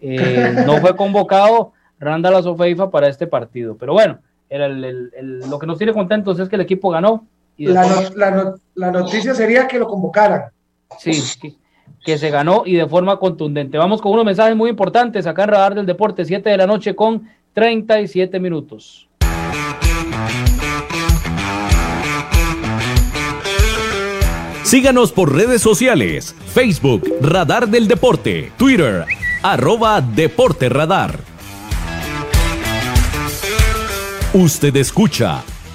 eh, no fue convocado Randall Sofeifa para este partido. Pero bueno, lo que nos tiene contentos es que el equipo ganó
la, noticia sería que lo convocaran.
Sí, que, se ganó y de forma contundente. Vamos con unos mensajes muy importantes acá en Radar del Deporte, 7 de la noche con 37 minutos.
Síganos por redes sociales, Facebook, Radar del Deporte, Twitter, arroba Deporte Radar. Usted escucha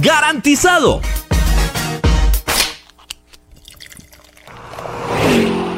¡Garantizado!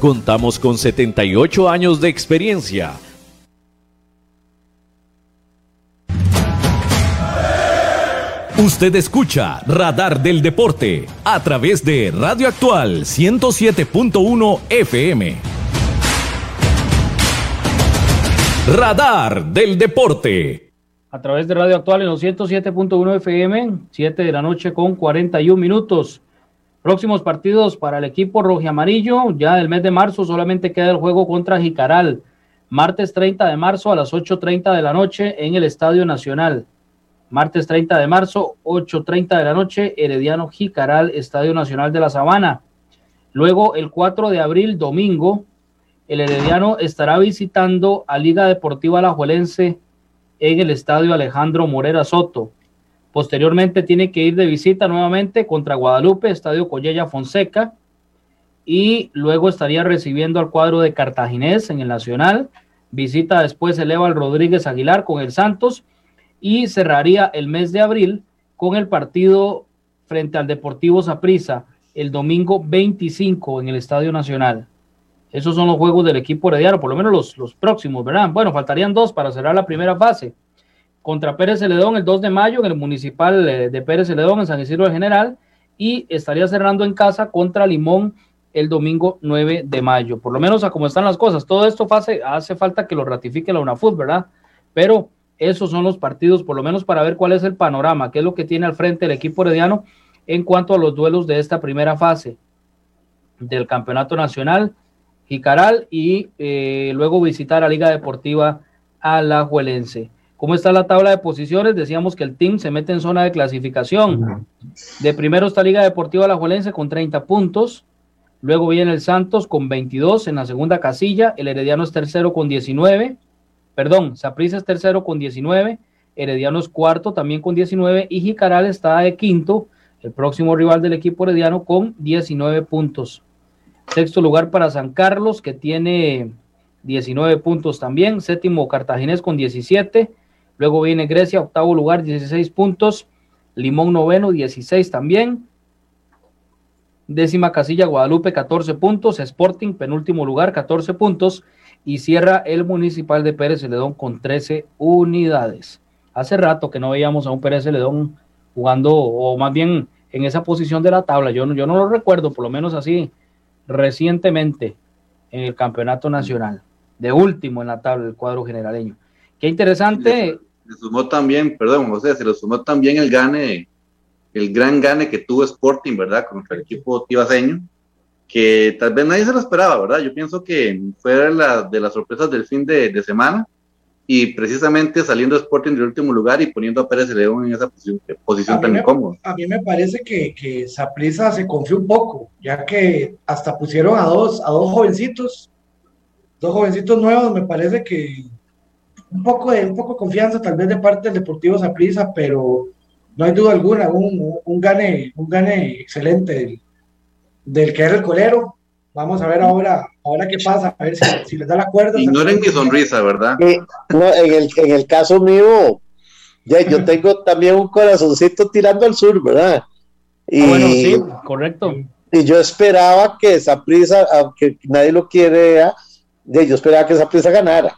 Contamos con 78 años de experiencia. Usted escucha Radar del Deporte a través de Radio Actual 107.1 FM. Radar del Deporte.
A través de Radio Actual en los 107.1 FM, 7 de la noche con 41 minutos. Próximos partidos para el equipo rojiamarillo, ya del mes de marzo solamente queda el juego contra Jicaral, martes 30 de marzo a las 8.30 de la noche en el Estadio Nacional. Martes 30 de marzo, 8.30 de la noche, Herediano Jicaral, Estadio Nacional de la Sabana. Luego, el 4 de abril, domingo, el Herediano estará visitando a Liga Deportiva Alajuelense en el Estadio Alejandro Morera Soto. Posteriormente tiene que ir de visita nuevamente contra Guadalupe, Estadio Collella Fonseca. Y luego estaría recibiendo al cuadro de Cartaginés en el Nacional. Visita después el Eval Rodríguez Aguilar con el Santos. Y cerraría el mes de abril con el partido frente al Deportivo Saprissa el domingo 25 en el Estadio Nacional. Esos son los juegos del equipo herediano, por lo menos los, los próximos, ¿verdad? Bueno, faltarían dos para cerrar la primera fase contra Pérez Celedón el 2 de mayo en el municipal eh, de Pérez Celedón en San Isidro del General y estaría cerrando en casa contra Limón el domingo 9 de mayo. Por lo menos a cómo están las cosas. Todo esto hace, hace falta que lo ratifique la UNAFUT, ¿verdad? Pero esos son los partidos, por lo menos para ver cuál es el panorama, qué es lo que tiene al frente el equipo herediano en cuanto a los duelos de esta primera fase del Campeonato Nacional, Jicaral y eh, luego visitar a Liga Deportiva Alajuelense. ¿Cómo está la tabla de posiciones? Decíamos que el team se mete en zona de clasificación. De primero está Liga Deportiva Alajuelense con 30 puntos. Luego viene el Santos con 22 en la segunda casilla. El Herediano es tercero con 19. Perdón, Saprissa es tercero con 19. Herediano es cuarto también con 19. Y Jicaral está de quinto, el próximo rival del equipo Herediano con 19 puntos. Sexto lugar para San Carlos, que tiene 19 puntos también. Séptimo Cartaginés con 17. Luego viene Grecia, octavo lugar, 16 puntos. Limón noveno, 16 también. Décima casilla, Guadalupe, 14 puntos. Sporting, penúltimo lugar, 14 puntos. Y cierra el Municipal de Pérez Celedón con 13 unidades. Hace rato que no veíamos a un Pérez Celedón jugando, o más bien en esa posición de la tabla. Yo, yo no lo recuerdo, por lo menos así, recientemente en el Campeonato Nacional. De último en la tabla del cuadro generaleño. Qué interesante
se sumó también, perdón, José, se le sumó también el gane, el gran gane que tuvo Sporting, ¿verdad? Contra el equipo tibaseño, que tal vez nadie se lo esperaba, ¿verdad? Yo pienso que fue la, de las sorpresas del fin de, semana y precisamente saliendo Sporting del último lugar y poniendo a Pérez León en esa posición, tan incómoda.
A mí me parece que, que Saprisa se confió un poco, ya que hasta pusieron a dos, a dos jovencitos, dos jovencitos nuevos, me parece que un poco de, un poco confianza tal vez de parte del Deportivo Saprissa, pero no hay duda alguna, un, un, gane, un gane excelente del, que era el colero. Vamos a ver ahora, ahora qué pasa, a ver si, si les da la cuerda.
Ignoren mi sonrisa, ¿verdad?
no, en, el, en el caso mío, ya yo tengo también un corazoncito tirando al sur, ¿verdad?
Y, ah, bueno, sí, correcto.
Y, yo esperaba que esa prisa, aunque nadie lo quiere, yo esperaba que esa prisa ganara,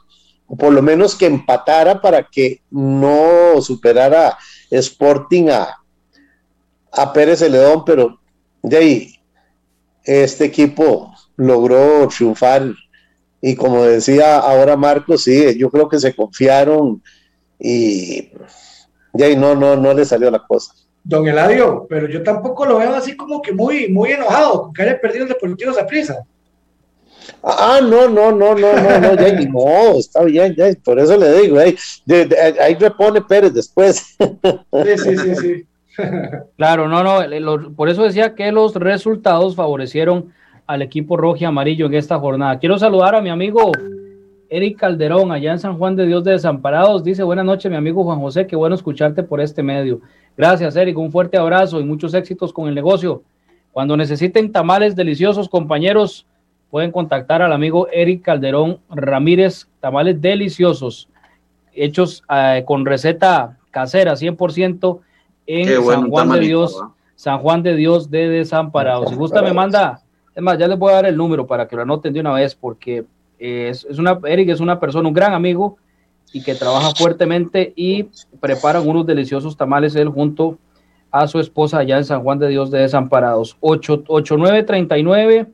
por lo menos que empatara para que no superara Sporting a, a Pérez Celedón, pero de ahí este equipo logró triunfar y como decía ahora Marcos, sí, yo creo que se confiaron y de ahí no, no, no le salió la cosa.
Don Eladio, pero yo tampoco lo veo así como que muy, muy enojado que haya perdido el Deportivo prisa.
Ah, no, no, no, no, no, no, ya ni modo, está bien, ya, por eso le digo, ahí, ahí repone Pérez después.
Sí, sí, sí, sí.
Claro, no, no, por eso decía que los resultados favorecieron al equipo rojo y amarillo en esta jornada. Quiero saludar a mi amigo Eric Calderón, allá en San Juan de Dios de Desamparados. Dice, buenas noches, mi amigo Juan José, qué bueno escucharte por este medio. Gracias, Eric, un fuerte abrazo y muchos éxitos con el negocio. Cuando necesiten tamales deliciosos, compañeros, pueden contactar al amigo Eric Calderón Ramírez, tamales deliciosos, hechos eh, con receta casera, 100% en San Juan de Dios, San Juan de Dios de Desamparados. Si gusta, me manda, es más, ya les voy a dar el número para que lo anoten de una vez, porque es, es una, Eric es una persona, un gran amigo y que trabaja fuertemente y preparan unos deliciosos tamales él junto a su esposa allá en San Juan de Dios de Desamparados. 8939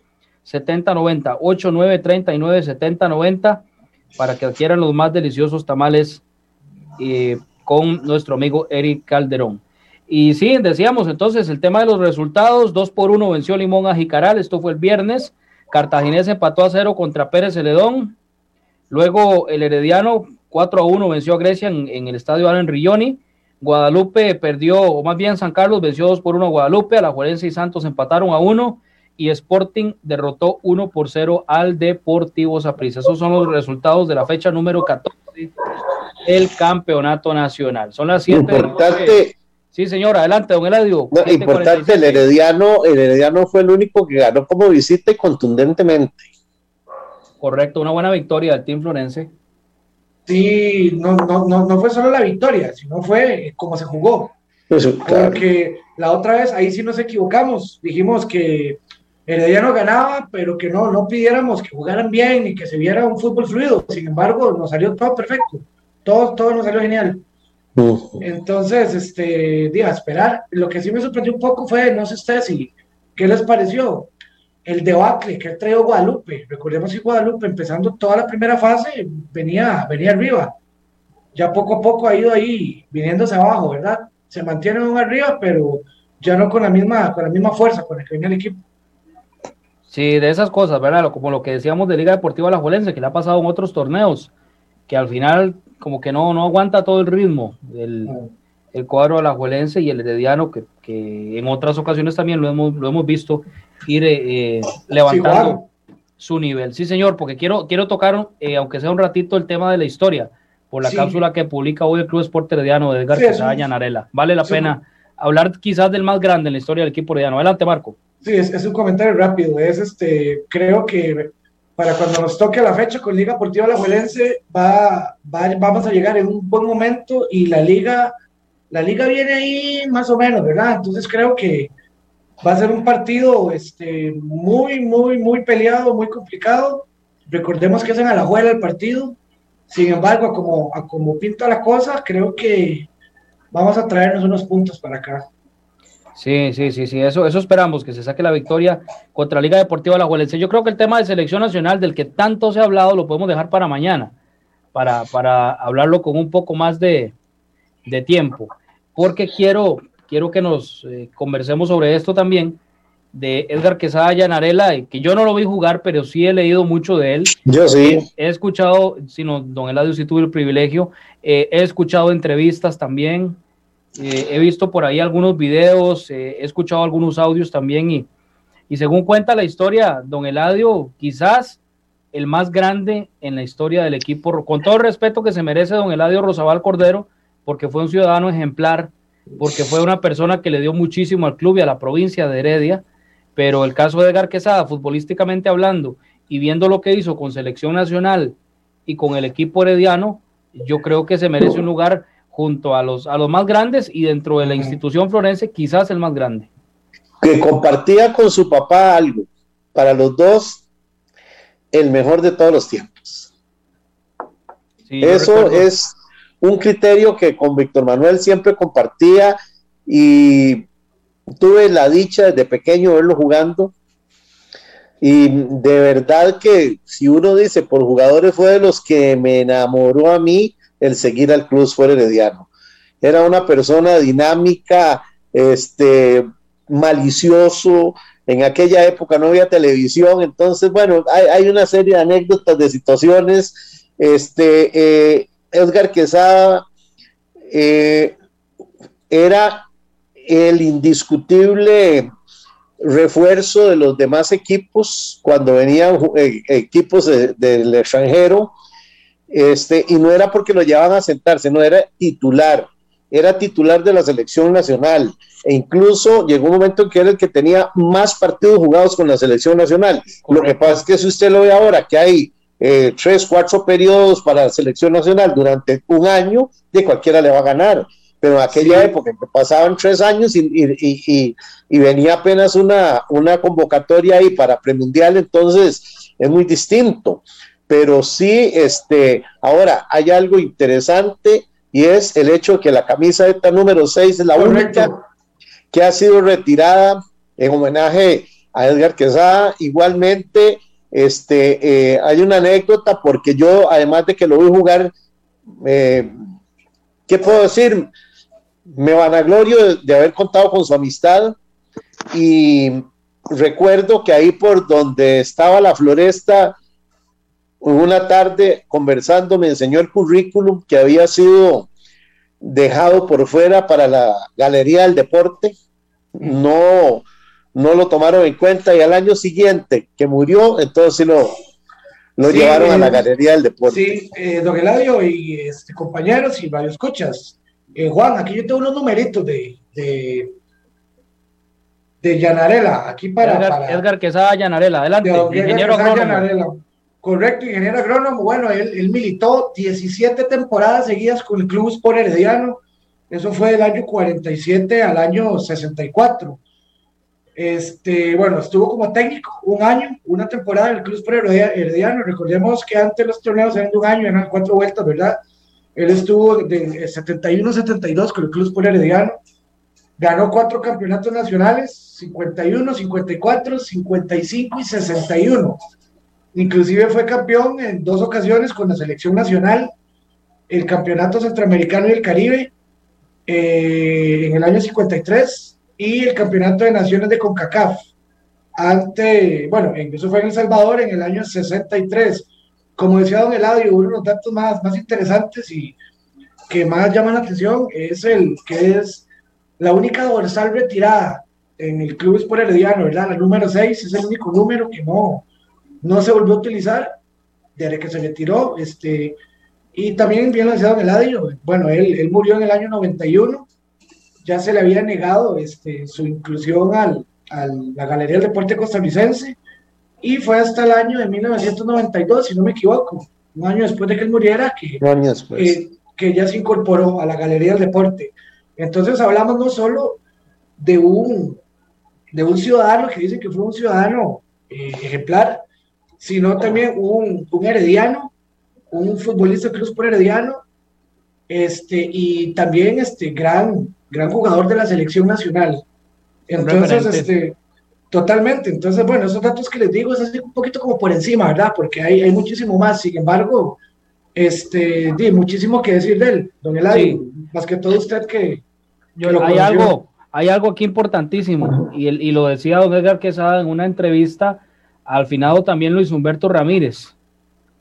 7090 8939 7090 para que adquieran los más deliciosos tamales eh, con nuestro amigo Eric Calderón. Y sí, decíamos entonces el tema de los resultados, 2 por 1 venció Limón a Jicaral, esto fue el viernes, Cartaginés empató a cero contra Pérez Celedón, luego el Herediano 4 a 1 venció a Grecia en, el estadio Allen Rilloni, Guadalupe perdió, o más bien San Carlos venció 2 por 1 a Guadalupe, a la Juelense y Santos empataron a 1 y Sporting derrotó 1 por 0 al Deportivo Saprissa. Esos son los resultados de la fecha número 14 del Campeonato Nacional. Son las 7
Importante,
Sí, señor, adelante, don Eladio.
importante, el Herediano, el Herediano fue el único que ganó como visita y contundentemente.
Correcto, una buena victoria del Team Florense.
Sí, no, no, no, no fue solo la victoria, sino fue como se jugó. Porque la otra vez ahí sí nos equivocamos. Dijimos que Herediano ganaba, pero que no, no pidiéramos que jugaran bien y que se viera un fútbol fluido. Sin embargo, nos salió todo perfecto. Todo, todo nos salió genial. Entonces, este, día, esperar. Lo que sí me sorprendió un poco fue, no sé ustedes si, ¿qué les pareció? El debacle que ha traído Guadalupe. Recordemos que Guadalupe, empezando toda la primera fase, venía, venía arriba. Ya poco a poco ha ido ahí, viniéndose abajo, ¿verdad? Se mantiene arriba, pero ya no con la misma, con la misma fuerza con la que venía el equipo.
Sí, de esas cosas, ¿verdad? Como lo que decíamos de Liga Deportiva La Juelense, que le ha pasado en otros torneos, que al final como que no, no aguanta todo el ritmo del el cuadro alajuelense y el herediano, que, que, en otras ocasiones también lo hemos, lo hemos visto ir eh, levantando su nivel. Sí, señor, porque quiero, quiero tocar, eh, aunque sea un ratito, el tema de la historia, por la cápsula que publica hoy el Club Sport Herediano de Edgar sí, Narela. Vale la pena hablar quizás del más grande en la historia del equipo herediano. Adelante, Marco.
Sí, es, un comentario rápido. Es este, creo que para cuando nos toque la fecha con Liga Deportiva Alajuelense, va, va, vamos a llegar en un buen momento y la liga, la liga viene ahí más o menos, ¿verdad? Entonces creo que va a ser un partido este, muy, muy, muy peleado, muy complicado. Recordemos que es en Alajuela el partido. Sin embargo, como, como pinta la cosa, creo que vamos a traernos unos puntos para acá.
Sí, sí, sí, sí, eso, eso esperamos, que se saque la victoria contra la Liga Deportiva La Juelense. Yo creo que el tema de selección nacional, del que tanto se ha hablado, lo podemos dejar para mañana, para, para hablarlo con un poco más de, de tiempo, porque quiero, quiero que nos eh, conversemos sobre esto también, de Edgar Quesada Yanarela, que yo no lo vi jugar, pero sí he leído mucho de él.
Yo sí.
He, escuchado, sino don Eladio sí tuve el privilegio, eh, he escuchado entrevistas también, eh, he visto por ahí algunos videos, eh, he escuchado algunos audios también y, y según cuenta la historia, don Eladio, quizás el más grande en la historia del equipo, con todo el respeto que se merece don Eladio Rosabal Cordero, porque fue un ciudadano ejemplar, porque fue una persona que le dio muchísimo al club y a la provincia de Heredia, pero el caso de Edgar Quesada, futbolísticamente hablando, y viendo lo que hizo con selección nacional y con el equipo herediano, yo creo que se merece un lugar junto a los, a los más grandes y dentro de la institución florense quizás el más grande.
que compartía con su papá algo. Para los dos, el mejor de todos los tiempos. Eso es un criterio que con Víctor Manuel siempre compartía y tuve la dicha desde pequeño verlo jugando. Y de verdad que si uno dice por jugadores fue de los que me enamoró a mí el seguir al Club Fuera Herediano. Era una persona dinámica, este, malicioso. En aquella época no había televisión, entonces, bueno, hay, una serie de anécdotas, de situaciones. Este, eh, Edgar Quesada eh, era el indiscutible refuerzo de los demás equipos cuando venían eh, equipos del extranjero, este, y no era porque lo llevaban a sentarse, no era titular, era titular de la selección nacional, e incluso llegó un momento en que era el que tenía más partidos jugados con la selección nacional. Lo que pasa es que si usted lo ve ahora, que hay eh, tres, cuatro periodos para la selección nacional durante un año, de cualquiera le va a ganar pero en aquella época que pasaban tres años y, y, y, venía apenas una, una convocatoria ahí para premundial, entonces es muy distinto. Pero sí, este, ahora hay algo interesante y es el hecho de que la camisa esta número 6 es la única que ha sido retirada en homenaje a Edgar Quesada. Igualmente, este, eh, hay una anécdota porque yo, además de que lo a jugar, eh, ¿qué puedo decir? me vanaglorio de, haber contado con su amistad y recuerdo que ahí por donde estaba la floresta, una tarde conversando me enseñó el currículum que había sido dejado por fuera para la Galería del Deporte. No, no lo tomaron en cuenta y al año siguiente que murió, entonces lo, lo llevaron a la eh, Galería del Deporte.
Sí, eh, don Eladio y este, compañeros y varios escuchas eh, Juan, aquí yo tengo unos numeritos de, de, de Llanarela, aquí para
Edgar, Edgar Quesada Llanarela, adelante,
ingeniero agrónomo. Correcto, ingeniero agrónomo. Bueno, él, militó 17 temporadas seguidas con el Club Sport Herediano. Eso fue del año 47 al año 64. Este, bueno, estuvo como técnico un año, una temporada en el Club Sport Herediano. Recordemos que antes los torneos eran de un año, eran cuatro vueltas, ¿verdad? Él estuvo de 71-72 con el Club Sport Herediano. Ganó cuatro campeonatos nacionales, 51, 54, 55 y 61. Inclusive fue campeón en dos ocasiones con la selección nacional, el campeonato centroamericano y el Caribe eh, en el año 53 y el campeonato de naciones de CONCACAF. Ante, bueno, eso fue en El Salvador en el año 63 como decía Don Eladio, uno de los datos más, más interesantes y que más llaman la atención es el que es la única dorsal retirada en el club Sport Herediano, ¿verdad? La número 6 es el único número que no, no se volvió a utilizar desde que se retiró. Este, y también, bien lo decía Don Eladio, bueno, él, él murió en el año 91, ya se le había negado este, su inclusión al, a la Galería del Deporte Costarricense y fue hasta el año de 1992, si no me equivoco, un año después de que él muriera, que, que ya se incorporó a la Galería del Deporte. Entonces hablamos no solo de un, de un ciudadano que dice que fue un ciudadano eh, ejemplar, sino también un, un herediano, un futbolista cruz por herediano, este, y también este gran, gran jugador de la selección nacional. Entonces, este, Totalmente. Entonces, bueno, esos datos que les digo es así un poquito como por encima, ¿verdad? Porque hay, hay muchísimo más. Sin embargo, este, di, muchísimo que decir de él, don Eladio. Más que todo usted que,
Yo, hay algo, hay algo aquí importantísimo y, el, y lo decía don Edgar Quesada en una entrevista al finado también Luis Humberto Ramírez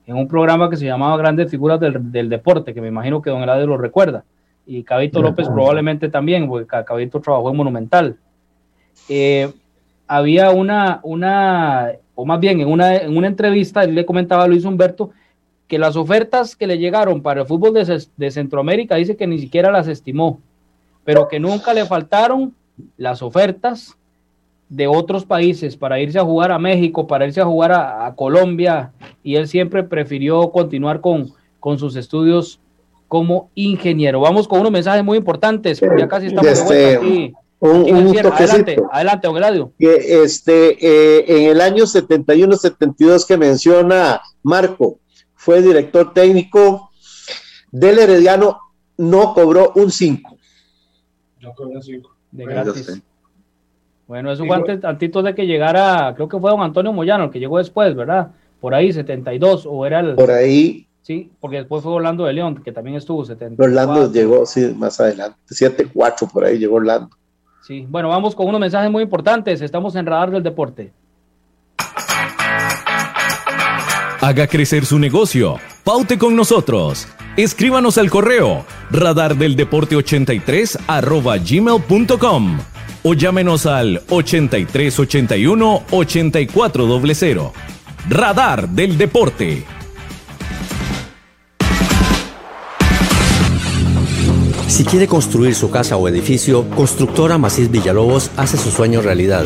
en un programa que se llamaba Grandes Figuras del, del Deporte, que me imagino que don Eladio lo recuerda, y Cabito López probablemente también, porque Cabito trabajó en Monumental. Eh, había una, una, o más bien en una, en una entrevista, él le comentaba a Luis Humberto que las ofertas que le llegaron para el fútbol de, de Centroamérica dice que ni siquiera las estimó, pero que nunca le faltaron las ofertas de otros países para irse a jugar a México, para irse a jugar a, Colombia, y él siempre prefirió continuar con, con sus estudios como ingeniero. Vamos con unos mensajes muy importantes, ya casi estamos de vuelta
este,
aquí
Un, un
adelante, adelante, don
Que este, eh, en el año 71-72 que menciona Marco, fue director técnico del Herediano, no cobró un 5.
No cobró un 5.
De gratis. Bueno, eso fue antes, antes de que llegara, creo que fue don Antonio Moyano, el que llegó después, ¿verdad? Por ahí, 72, o era el...
Por ahí.
Sí, porque después fue Orlando de León, que también estuvo 70.
Orlando llegó, sí, más adelante, 7-4 por ahí llegó Orlando.
Sí, bueno, vamos con unos mensajes muy importantes. Estamos en Radar del Deporte.
Haga crecer su negocio. Paute con nosotros. Escríbanos al correo radardeldeporte83 arroba gmail.com o llámenos al 8381 8400. Radar del Deporte.
Si quiere construir su casa o edificio, Constructora Macís Villalobos hace su sueño realidad.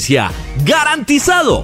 ¡Garantizado!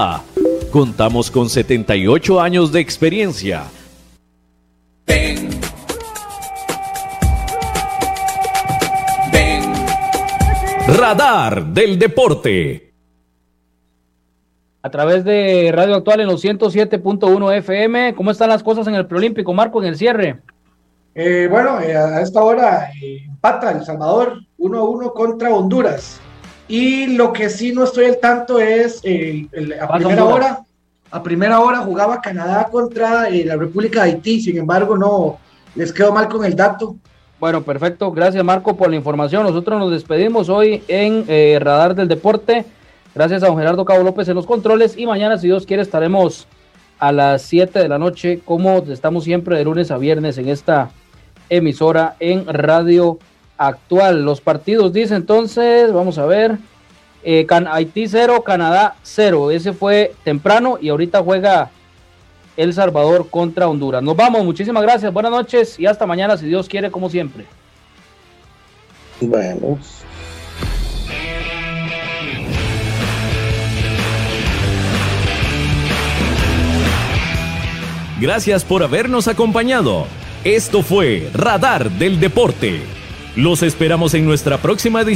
Contamos con 78 años de experiencia. Ven. Ven. Radar del deporte.
A través de Radio Actual en los 107.1 FM, ¿cómo están las cosas en el preolímpico, Marco, en el cierre?
Eh, bueno, eh, a esta hora eh, empata El Salvador 1-1 contra Honduras. Y lo que sí no estoy al tanto es eh, a primera hora. A primera hora jugaba Canadá contra eh, la República de Haití, sin embargo no les quedó mal con el dato.
Bueno, perfecto. Gracias Marco por la información. Nosotros nos despedimos hoy en eh, Radar del Deporte. Gracias a don Gerardo Cabo López en los controles y mañana, si Dios quiere, estaremos a las 7 de la noche, como estamos siempre de lunes a viernes en esta emisora en Radio Actual. Los partidos dice entonces, vamos a ver, eh, Haití 0, Canadá 0. Ese fue temprano y ahorita juega El Salvador contra Honduras. Nos vamos, muchísimas gracias, buenas noches y hasta mañana si Dios quiere, como siempre.
Bueno.
Gracias por habernos acompañado. Esto fue Radar del Deporte. Los esperamos en nuestra próxima edición.